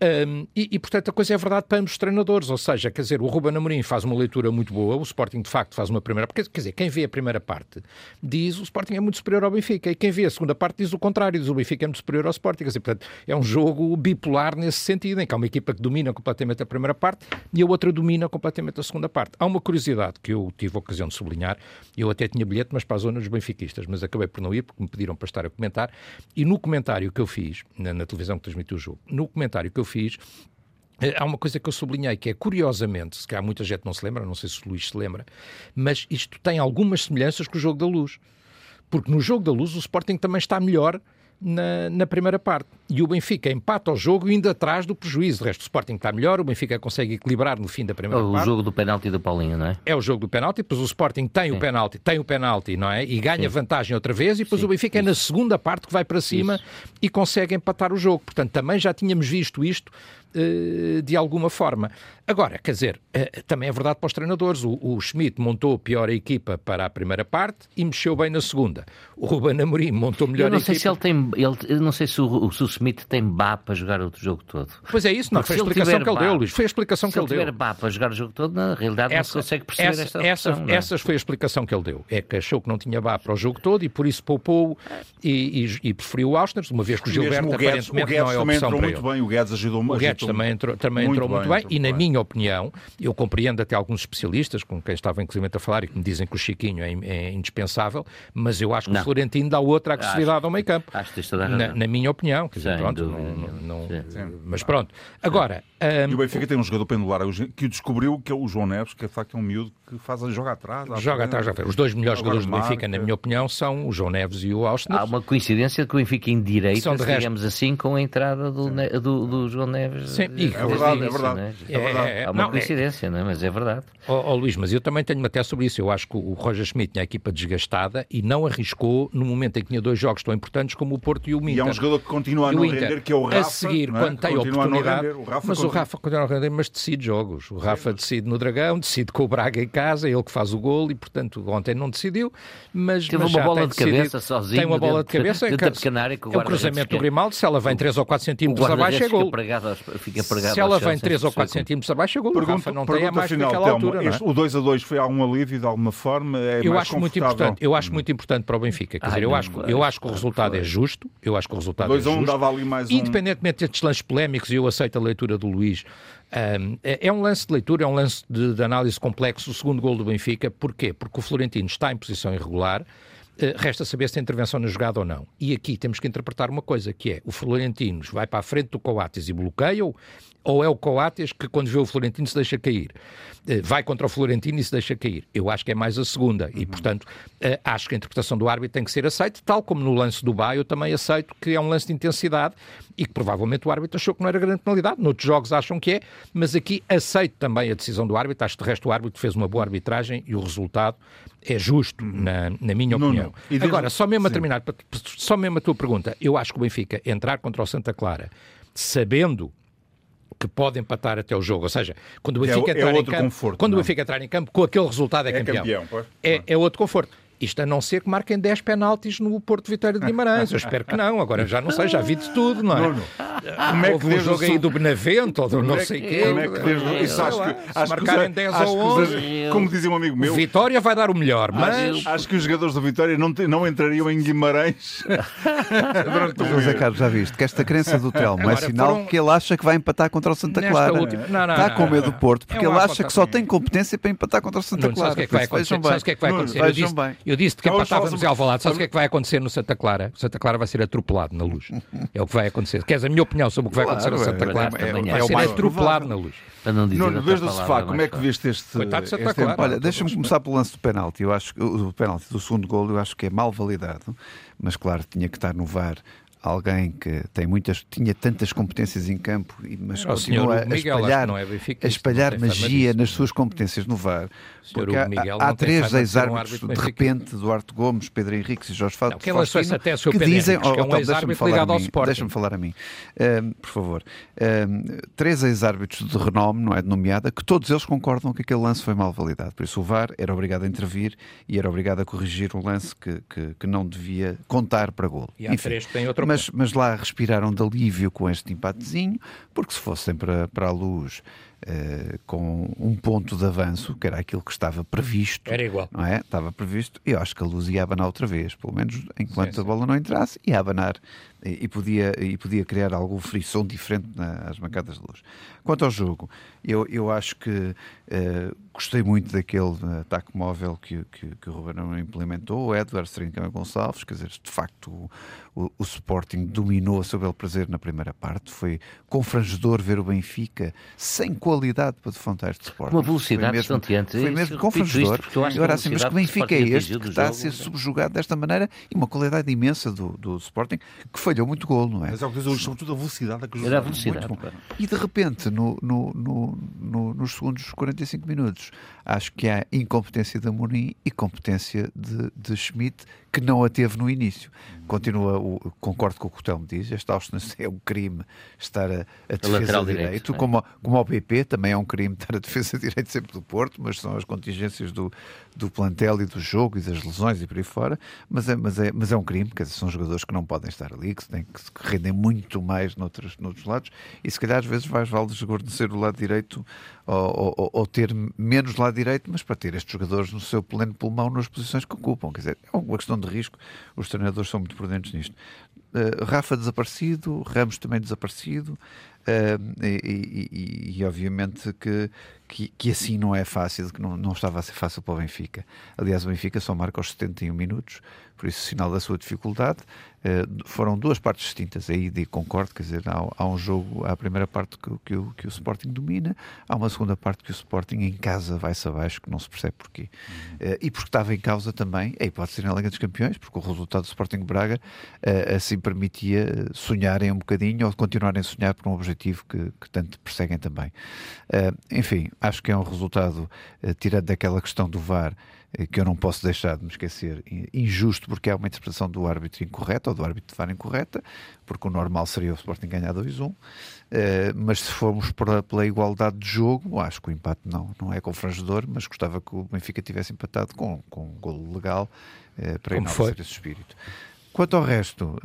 Hum, e, e, portanto, a coisa é verdade para ambos os treinadores, ou seja, quer dizer, o Ruben Amorim faz uma leitura muito boa, o Sporting de facto faz uma primeira quer dizer, quem vê a primeira parte diz o Sporting é muito superior ao Benfica, e quem vê a segunda parte diz o contrário, diz o Benfica é muito superior ao Sporting, quer dizer, portanto, é um jogo bipolar nesse sentido, em que há uma equipa que domina completamente a primeira parte e a outra domina completamente a segunda parte. Há uma curiosidade que eu tive a ocasião de sublinhar, eu até tinha bilhete, mas para a zona dos benfiquistas, mas acabei por não ir porque me pediram para estar a comentar, e no comentário que eu fiz, na, na televisão que transmitiu o jogo, no comentário que eu fiz, eh, Há uma coisa que eu sublinhei que é, curiosamente, se calhar muita gente não se lembra, não sei se o Luís se lembra, mas isto tem algumas semelhanças com o jogo da luz. Porque no jogo da luz o Sporting também está melhor na, na primeira parte. E o Benfica empata o jogo indo atrás do prejuízo. De resto, o Sporting está melhor, o Benfica consegue equilibrar no fim da primeira O parte jogo do penalti do Paulinho, não é? é o jogo do penalti, depois o Sporting tem o penalti, tem o penalti, não é? E ganha vantagem outra vez, e depois Sim, o Benfica é na segunda parte que vai para cima Isso. e consegue empatar o jogo. Portanto, também já tínhamos visto isto de alguma forma. Agora, quer dizer, eh, também é verdade para os treinadores. O, o Schmidt montou pior a equipa para a primeira parte e mexeu bem na segunda. O Ruben Amorim montou melhor Eu não sei equipa. se ele tem. Ele, eu não sei se o, se o Smith tem bá para jogar o jogo todo. Pois é isso, não, Porque foi a se explicação que ele bá- deu, Luís. Foi a explicação Se que ele ele deu. tiver bá para jogar o jogo todo, na realidade não se consegue perceber essa, esta essa, opção, é? Essas foi a explicação que ele deu. É que achou que não tinha vá para o jogo todo e por isso poupou e, e, e preferiu o Auster, uma vez que o Gilberto Mesmo o Guedes, o aparentemente Guedes não é também opção entrou para muito bem. O Guedes ajudou O Guedes agitou- também entrou, também Muito entrou muito bem, bem, entrou e na muito minha opinião, eu compreendo até alguns especialistas com quem estava inclusive a falar e que me dizem que o Chiquinho é, é indispensável, mas eu acho que Não. o Florentino dá outra agressividade ao meio campo. Acho que razão. Na, na minha opinião, quer dizer, Sem pronto, não- não- Sim. mas pronto. Agora, E hum, o Benfica tem um jogador pendular que o descobriu, que é o João Neves, que de facto é um miúdo que faz a joga atrás. joga frente. atrás. Os dois melhores jogadores do Benfica, na minha opinião, são o João Neves e o Austin. Há uma coincidência que o Benfica endireita, São de resto- digamos assim, com a entrada do, do, do João Neves Sim, é verdade, é verdade. Né? É, verdade. É, uma não, coincidência, não é? mas é verdade. Ó oh, oh, Luís, mas eu também tenho até sobre isso. Eu acho que o Roger Schmidt tinha a equipa desgastada e não arriscou no momento em que tinha dois jogos tão importantes como o Porto e o Inter. E é um jogador que continua a não Inter, render, que é o Rafa. A seguir, é? quando tem continua oportunidade. O Rafa mas continua... o Rafa continua a render, mas decide jogos. O Rafa Sim. decide no Dragão, decide com o Braga em casa, ele que faz o gol e, portanto, ontem não decidiu. Mas, Teve mas uma bola de cabeça sozinho. Tem uma bola de cabeça. Dentro é o cruzamento do Grimaldo, se ela vem 3 ou 4 centímetros abaixo, é gol. Fica pregado se ela vem 3 ou 4 centímetros abaixo, é gol. Pergunta, Rafa não tem a mais final, naquela altura. Este, o 2 a 2 foi algum alívio de alguma forma? É eu acho muito importante. Eu acho muito importante para o Benfica. Quer dizer, eu acho, eu acho que o resultado é justo. Eu acho que o resultado é justo. dava ali mais um... Independentemente destes lances polémicos, e eu aceito a leitura do Luís, um, é, é um lance de leitura, é um lance de, de análise complexo, o segundo gol do Benfica. Porquê? Porque o Florentino está em posição irregular, resta saber se tem intervenção na jogada ou não. E aqui temos que interpretar uma coisa, que é o Florentino vai para a frente do Coates e bloqueia-o, ou é o Coates que, quando vê o Florentino, se deixa cair? Eh, vai contra o Florentino e se deixa cair. Eu acho que é mais a segunda. E, uhum. portanto, eh, acho que a interpretação do árbitro tem que ser aceita, tal como no lance do Baio, eu também aceito que é um lance de intensidade e que provavelmente o árbitro achou que não era grande penalidade. Noutros jogos acham que é, mas aqui aceito também a decisão do árbitro. Acho que, de resto, o árbitro fez uma boa arbitragem e o resultado é justo, uhum. na, na minha opinião. Não, não. Agora, só mesmo a terminar, só mesmo a tua pergunta, eu acho que o Benfica entrar contra o Santa Clara sabendo que pode empatar até o jogo. Ou seja, quando o é Benfica é, entrar é em campo, conforto, quando não? o Benfica entrar em campo, com aquele resultado é, é campeão. campeão é, é outro conforto. Isto a não ser que marquem 10 penaltis no Porto Vitória de Guimarães. Eu espero que não. Agora já não sei, já vi de tudo, não é? Não, não. Como é que Houve um jogo aí do Benavente ou do não é sei quê. Como é que desde... Isso acho que, acho marcarem 10 ou 11. Como dizia um amigo meu. Vitória vai dar o melhor, mas. Acho, acho que os jogadores do Vitória não, te, não entrariam em Guimarães durante o José Carlos, já viste que esta crença do Telmo é sinal foram... que ele acha que vai empatar contra o Santa Clara. Última... Não, não, Está com medo do Porto, porque é ele acha que só tem competência para empatar contra o Santa Clara. Sabes o que é que vai acontecer? Sabes o é? Eu disse que empatava estávamos em Alvalade, sabes o que é que vai acontecer no Santa Clara? O Santa Clara vai ser atropelado na luz. É o que vai acontecer. Queres a minha opinião sobre o que vai acontecer no Santa Clara? É, é, vai ser atropelado na luz. Para não dizer não, desde o sofá, como é que viste este... Coitado de Santa Clara. Olha, deixa-me começar pelo lance do penalti. Eu acho que o penalti do segundo gol eu acho que é mal validado, mas claro, tinha que estar no VAR alguém que tem muitas, tinha tantas competências em campo, mas Era continua a espalhar, é Benfica, a espalhar magia nas suas competências no VAR. Porque há, há três ex-árbitros, de repente, Duarte Gomes, Pedro Henriques e Jorge Fado, que, até que dizem, oh, que é um deixa-me falar, deixa falar a mim, um, por favor. Um, três ex-árbitros de renome, não é de nomeada, que todos eles concordam que aquele lance foi mal validado. Por isso o VAR era obrigado a intervir e era obrigado a corrigir um lance que, que, que não devia contar para golo. E há Enfim, três que têm outro mas, mas lá respiraram de alívio com este empatezinho, porque se fossem para, para a luz uh, com um ponto de avanço, que era aquilo que estava previsto. Era igual. Não é? Estava previsto. E eu acho que a luz ia abanar outra vez, pelo menos enquanto sim, a bola não entrasse, ia abanar e, e, podia, e podia criar algum frisson diferente nas bancadas de luz. Quanto ao jogo, eu, eu acho que uh, gostei muito daquele ataque móvel que, que, que o Ruben implementou, o Edwards, Trincão Gonçalves, quer dizer, de facto o, o, o Sporting dominou a seu belo prazer na primeira parte, foi confrangedor ver o Benfica sem qualidade para defrontar este Sporting. Uma velocidade foi mesmo, Foi mesmo confrangedor. Agora assim, mas que Benfica é este que está jogo, a ser subjugado desta maneira e uma qualidade imensa do, do Sporting que falhou muito gol, não é? Mas é o que diz hoje, sobretudo a velocidade a que Era a velocidade. E de repente, no, no, no, no, nos segundos 45 minutos, acho que há incompetência de Amorim e competência de, de Schmidt que não a teve no início. Continua, o, concordo com o que o Telmo diz, esta Austin é um crime estar a, a defesa de direito, direito é? como, como ao PP também é um crime estar a defesa de direito sempre do Porto, mas são as contingências do, do plantel e do jogo e das lesões e por aí fora, mas é, mas é, mas é um crime, dizer, são jogadores que não podem estar ali, que têm que muito mais noutros, noutros lados, e se calhar às vezes vais valer desguarnecer o lado direito ou, ou, ou, ter menos lado direito, mas para ter estes jogadores no seu pleno pulmão nas posições que ocupam, quer dizer, é uma questão de risco, os treinadores são muito prudentes nisto. Uh, Rafa desaparecido, Ramos também desaparecido, uh, e, e, e, obviamente que, que, que, assim não é fácil, que não, não estava a ser fácil para o Benfica. Aliás, o Benfica só marca aos 71 minutos, por isso sinal da sua dificuldade. Uh, foram duas partes distintas, aí de concordo, quer dizer, há, há, um jogo, há a primeira parte que, que, o, que o Sporting domina, há uma segunda parte que o Sporting em casa vai-se abaixo, que não se percebe porquê. Uhum. Uh, e porque estava em causa também a hipótese na Liga dos Campeões, porque o resultado do Sporting Braga uh, assim permitia sonharem um bocadinho ou continuarem a sonhar por um objetivo objetivo que, que tanto perseguem também. Uh, enfim, acho que é um resultado, uh, tirando daquela questão do VAR, que eu não posso deixar de me esquecer, injusto porque há uma interpretação do árbitro incorreta ou do árbitro de VAR incorreta, porque o normal seria o Sporting ganhar 2-1, mas se formos pela, igualdade de jogo, acho que o empate não, não é confrangedor, mas gostava que o Benfica tivesse empatado com, com um golo legal para enaltecer esse espírito. Quanto ao resto,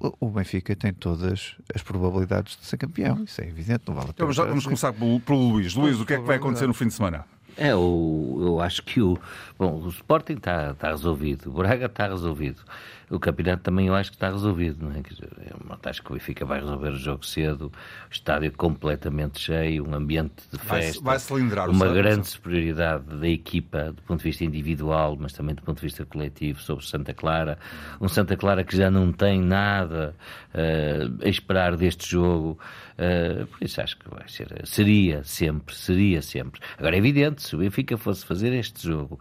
uh, o Benfica tem todas as probabilidades de ser campeão, isso é evidente, não vale a pena. Então, vamos começar pelo, pelo Luís. Luís, o que é que vai acontecer no fim de semana? É, o, eu acho que o, bom, o Sporting está tá resolvido, o Braga está resolvido o campeonato também eu acho que está resolvido, não é? Quer dizer, é acho que o Benfica vai resolver o jogo cedo, o estádio completamente cheio, um ambiente de festa, vai, vai uma grande superioridade da equipa do ponto de vista individual, mas também do ponto de vista coletivo sobre Santa Clara, um Santa Clara que já não tem nada uh, a esperar deste jogo, uh, por isso acho que vai ser, seria sempre, seria sempre. Agora é evidente, se o Benfica fosse fazer este jogo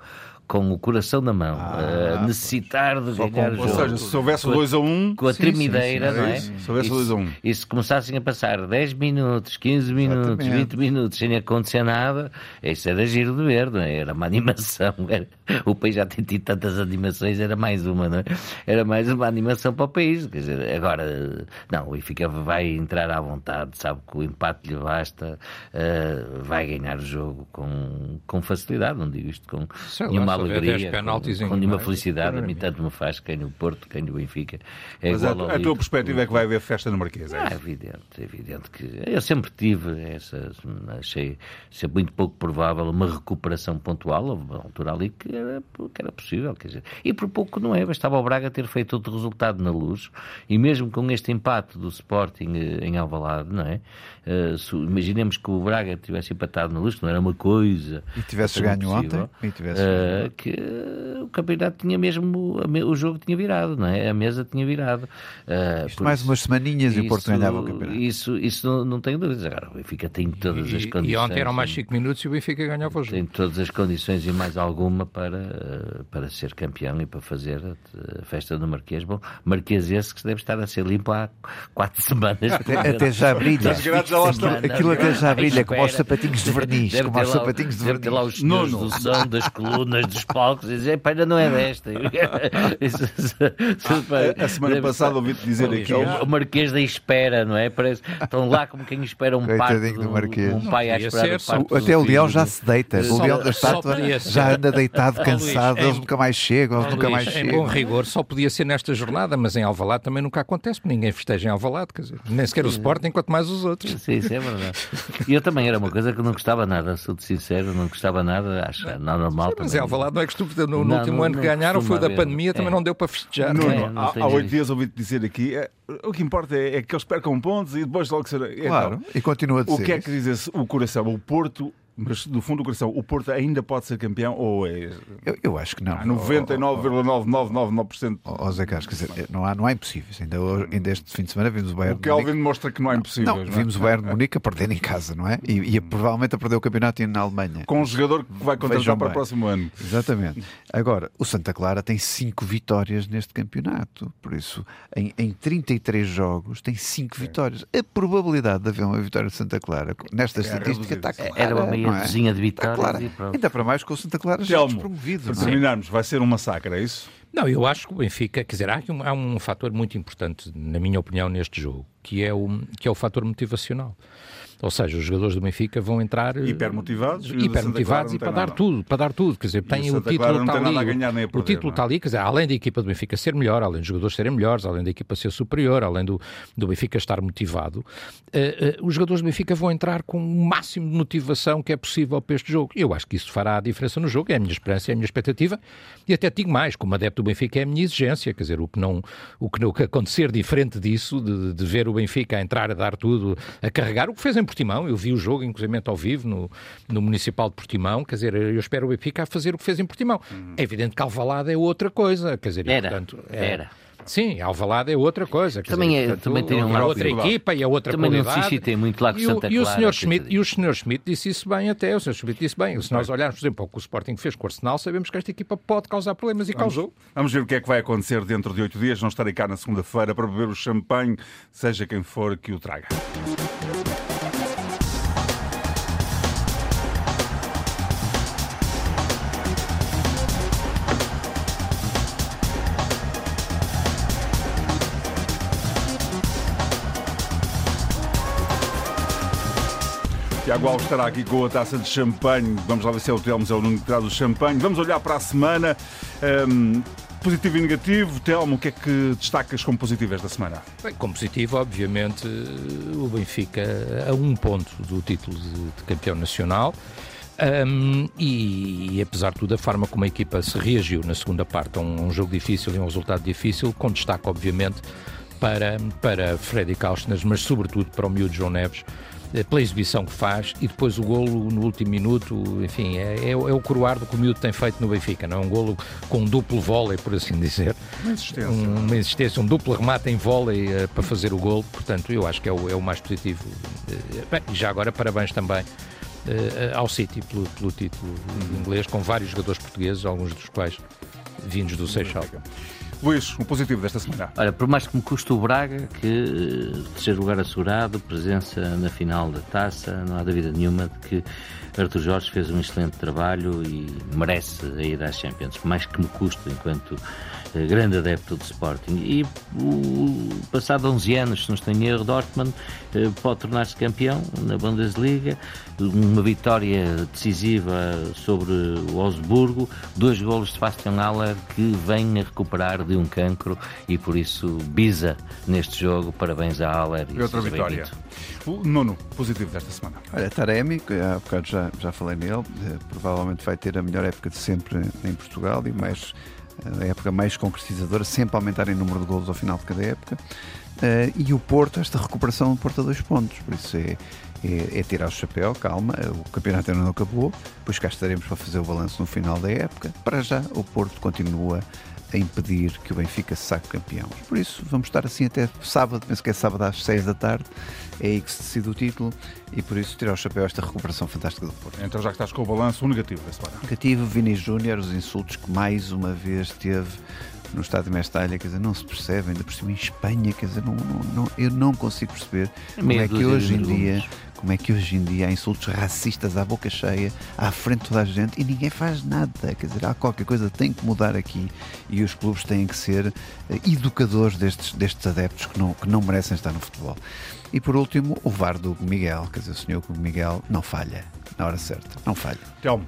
com o coração na mão, ah, a necessitar de ganhar com, o jogo. Ou seja, se houvesse 2 a 1, um, com a tremideira, não é? Se houvesse 2 a 1. Um. E se começassem a passar 10 minutos, 15 minutos, Exatamente. 20 minutos sem acontecer nada, isso era giro de ver, não é? Era uma animação. Era... O país já tem tido tantas animações, era mais uma, não é? Era mais uma animação para o país. Quer dizer, agora, não, o Benfica vai entrar à vontade, sabe que o empate lhe basta, uh, vai ganhar o jogo com, com facilidade, não digo isto com Sei nenhuma lá, alegria, com, com nenhuma felicidade, a mim tanto me faz quem no Porto, quem no Benfica. É Mas igual a, a tua perspectiva é que vai haver festa no Marquês, é ah, evidente, é evidente que eu sempre tive essa, achei ser muito pouco provável uma recuperação pontual, houve uma altura ali que era, que era possível, quer dizer, e por pouco não é, bastava o Braga ter feito outro resultado na luz, e mesmo com este empate do Sporting eh, em Alvalade, não é? Uh, imaginemos que o Braga tivesse empatado na luz, que não era uma coisa. E tivesse ganho ontem, e tivesse uh, que o campeonato tinha mesmo, o jogo tinha virado, não é? A mesa tinha virado. Uh, Isto mais isso, umas semaninhas e o Porto ganhava o campeonato. Isso, isso não, não tenho dúvidas. Agora, o Benfica tem todas e, as condições. E ontem eram mais 5 minutos e o Benfica ganhava o jogo. Tem todas as condições e mais alguma para, para ser campeão e para fazer a, festa do Marquês. Bom, Marquês esse que deve estar a ser limpo há 4 semanas. Até, até já brilha. Aquilo até já brilha, como os sapatinhos de verniz. Como os sapatinhos de verniz. lá os senhores do som, das colunas, dos palcos, e dizer, ainda não é desta. a, semana passada ouvi-te dizer aqui. O, Marquês da espera, não é? Parece, estão lá como quem espera um pai. Um pai à espera Até o leão já se deita. O leão da estátua já anda deitado, cansado. Eles nunca mais chegam, eles nunca mais chegam. Em bom rigor, só podia ser nesta jornada, mas em Alvalade também nunca acontece, porque ninguém festeja em Alvalade, quer dizer, nem sequer o Sporting, quanto mais os outros. Sim, isso é verdade. E eu também era uma coisa que não gostava nada, sou sincero, não gostava nada, acho não, normal. Sim, mas em Alvalade não é costume, no, no último ano que ganharam foi da pandemia, também é. não deu para festejar. Não, não, há, há oito dias ouvi-te dizer aqui, é, o que importa é, é, que eles percam pontos e depois logo será. É, claro, então, e continua a dizer. O que é que diz o coração? O Porto mas do fundo do coração, o Porto ainda pode ser campeão ou é. Eu, eu acho que não. 99,999%. Ó Zé Carlos, quer dizer, não há, não há impossíveis. Ainda, ainda este fim de semana vimos o Bayern. O Kelvin Munique... mostra que não há impossíveis. Não, não é? vimos o Bayern de Munique a perder em casa, não é? E, e provavelmente a perder o campeonato na Alemanha. Com um jogador que vai contratar para o próximo ano. Exatamente. Agora, o Santa Clara tem 5 vitórias neste campeonato. Por isso, em, em 33 jogos, tem 5 é. vitórias. A probabilidade de haver uma vitória de Santa Clara nesta é estatística está clara. Era uma dezinha é? de vitórias Clara. Ainda para mais com o Santa Clara já despromovido. Para é? terminarmos, vai ser um massacre, é isso? Não, eu acho que o Benfica, quer dizer, há um, há um fator muito importante, na minha opinião, neste jogo, que é o, que é o fator motivacional. Ou seja, os jogadores do Benfica vão entrar eh, hipermotivados, hipermotivados e para dar tudo, para dar tudo, quer dizer, tem o, título está ali, o título está ali, quer dizer, além da equipa do Benfica ser melhor, além dos jogadores serem melhores, além da equipa ser superior, além do, do Benfica estar motivado, uh, uh, os jogadores do Benfica vão entrar com o máximo de motivação que é possível para este jogo. Eu acho que isso fará a diferença no jogo, é a minha esperança, é a minha expectativa, e até digo mais, como adepto do Benfica é a minha exigência, quer dizer, o que não, o que, não, o acontecer diferente disso, de, de ver o Benfica a entrar a dar tudo, a carregar, o que fez em Portimão, eu vi o jogo inclusive ao vivo, no, no Municipal de Portimão. Quer dizer, eu espero o Benfica a fazer o que fez em Portimão. Uhum. É evidente que Alvalade é outra coisa. Quer dizer, era, portanto, é, era. Sim, Alvalade é outra coisa. Também, dizer, é, portanto, também tem uma outra equipa e a outra também qualidade. Não tem muito lá com e, Santa o, e o Sr. Schmidt E o Sr. Schmidt disse isso bem até. O Sr. Schmidt disse bem. Se nós olharmos, por exemplo, o que o Sporting fez com o Arsenal, sabemos que esta equipa pode causar problemas e vamos, causou. Vamos ver o que é que vai acontecer dentro de oito dias. Não estarei cá na segunda-feira para beber o champanhe, seja quem for que o traga. Tiago Alves estará aqui com a taça de champanhe. Vamos lá ver se é o Telmo, é o Nuno que traz o champanhe. Vamos olhar para a semana. Um, positivo e negativo. Telmo, o que é que destacas como positivo esta semana? Bem, como positivo, obviamente, o Benfica a um ponto do título de, de campeão nacional. Um, e, e, apesar de tudo, a forma como a equipa se reagiu na segunda parte a um, um jogo difícil e um resultado difícil, com destaque, obviamente, para, para Freddy Kauschner, mas sobretudo para o miúdo João Neves, pela exibição que faz e depois o golo no último minuto, enfim, é, é, é o coroar do que o miúdo tem feito no Benfica, não é? Um golo com um duplo vôlei, por assim dizer. Uma existência. Um, uma existência, um duplo remate em vôlei uh, para fazer o golo, portanto, eu acho que é o, é o mais positivo. Uh, bem, já agora, parabéns também uh, ao City pelo, pelo título inglês, com vários jogadores portugueses, alguns dos quais vindos do Seixal. Luís, um positivo desta semana. Olha, por mais que me custe o Braga, que uh, terceiro lugar assegurado, presença na final da taça, não há dúvida nenhuma de que Arthur Jorge fez um excelente trabalho e merece a ida às Champions, por mais que me custe enquanto grande adepto de Sporting. E o passado 11 anos, se não estou em erro, Dortmund uh, pode tornar-se campeão na Bundesliga, uma vitória decisiva sobre o Osburgo, dois golos de Sebastian Haller que vem a recuperar de um cancro e por isso bisa neste jogo. Parabéns a Haller. E, outra vitória. O nono positivo desta semana. Olha, Taremi, há bocado já, já falei nele, eh, provavelmente vai ter a melhor época de sempre em Portugal e mais a época mais concretizadora, sempre aumentar em número de golos ao final de cada época. Uh, e o Porto, esta recuperação do Porto a dois pontos, por isso é, é, é tirar o chapéu, calma, o campeonato ainda não acabou, depois cá estaremos para fazer o balanço no final da época. Para já, o Porto continua a impedir que o Benfica se saque campeão. Por isso, vamos estar assim até sábado, penso que é sábado às 6 da tarde, é aí que se decide o título e por isso tirar o chapéu a esta recuperação fantástica do Porto. Então já que estás com o balanço, o negativo da semana. Negativo, Vini Júnior, os insultos que mais uma vez teve no estádio de Mestalha, quer dizer, não se percebe, ainda por cima em Espanha, quer dizer, não, não, não eu não consigo perceber como é que hoje em dia como é que hoje em dia há insultos racistas à boca cheia, à frente de toda a gente e ninguém faz nada. Quer dizer, há qualquer coisa que tem que mudar aqui e os clubes têm que ser eh, educadores destes, destes adeptos que não, que não merecem estar no futebol. E por último, o VAR do Miguel, quer dizer, o senhor Miguel não falha na hora certa, não falha. Telmo.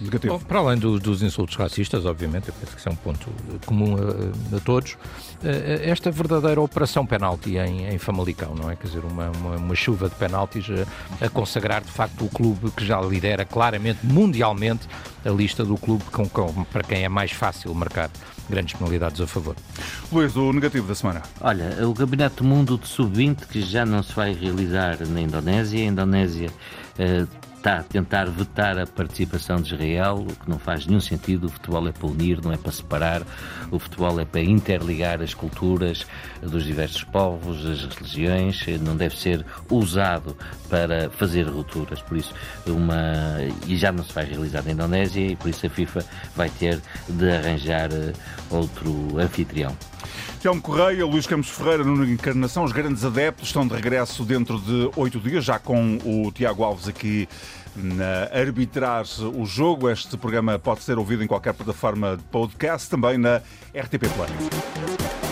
Negativo. Para além do, dos insultos racistas, obviamente, eu penso que isso é um ponto comum a, a todos, eh, eh, esta verdadeira operação penalti em, em Famalicão, não é? Quer dizer, uma, uma, uma chuva de penaltis a, a, consagrar de facto o clube que já lidera claramente, mundialmente, a lista do clube com, com, para quem é mais fácil marcar grandes penalidades a favor. Luís, o negativo da semana. Olha, o Campeonato do Mundo de Sub-20 que já não se vai realizar na Indonésia. A Indonésia uh, está a tentar vetar a participação de Israel, o que não faz nenhum sentido. O futebol é para unir, não é para separar. O futebol é para interligar as culturas dos diversos povos, as religiões. Não deve ser usado para fazer rupturas. Por isso, uma. E já não se vai realizar na Indonésia, e por isso a FIFA vai ter de arranjar eh, outro anfitrião. Telmo Correia, Luís Campos Ferreira, Nuno Encarnação, os grandes adeptos estão de regresso dentro de oito dias, já com o Tiago Alves aqui a arbitrar o jogo. Este programa pode ser ouvido em qualquer plataforma de podcast, também na RTP Play.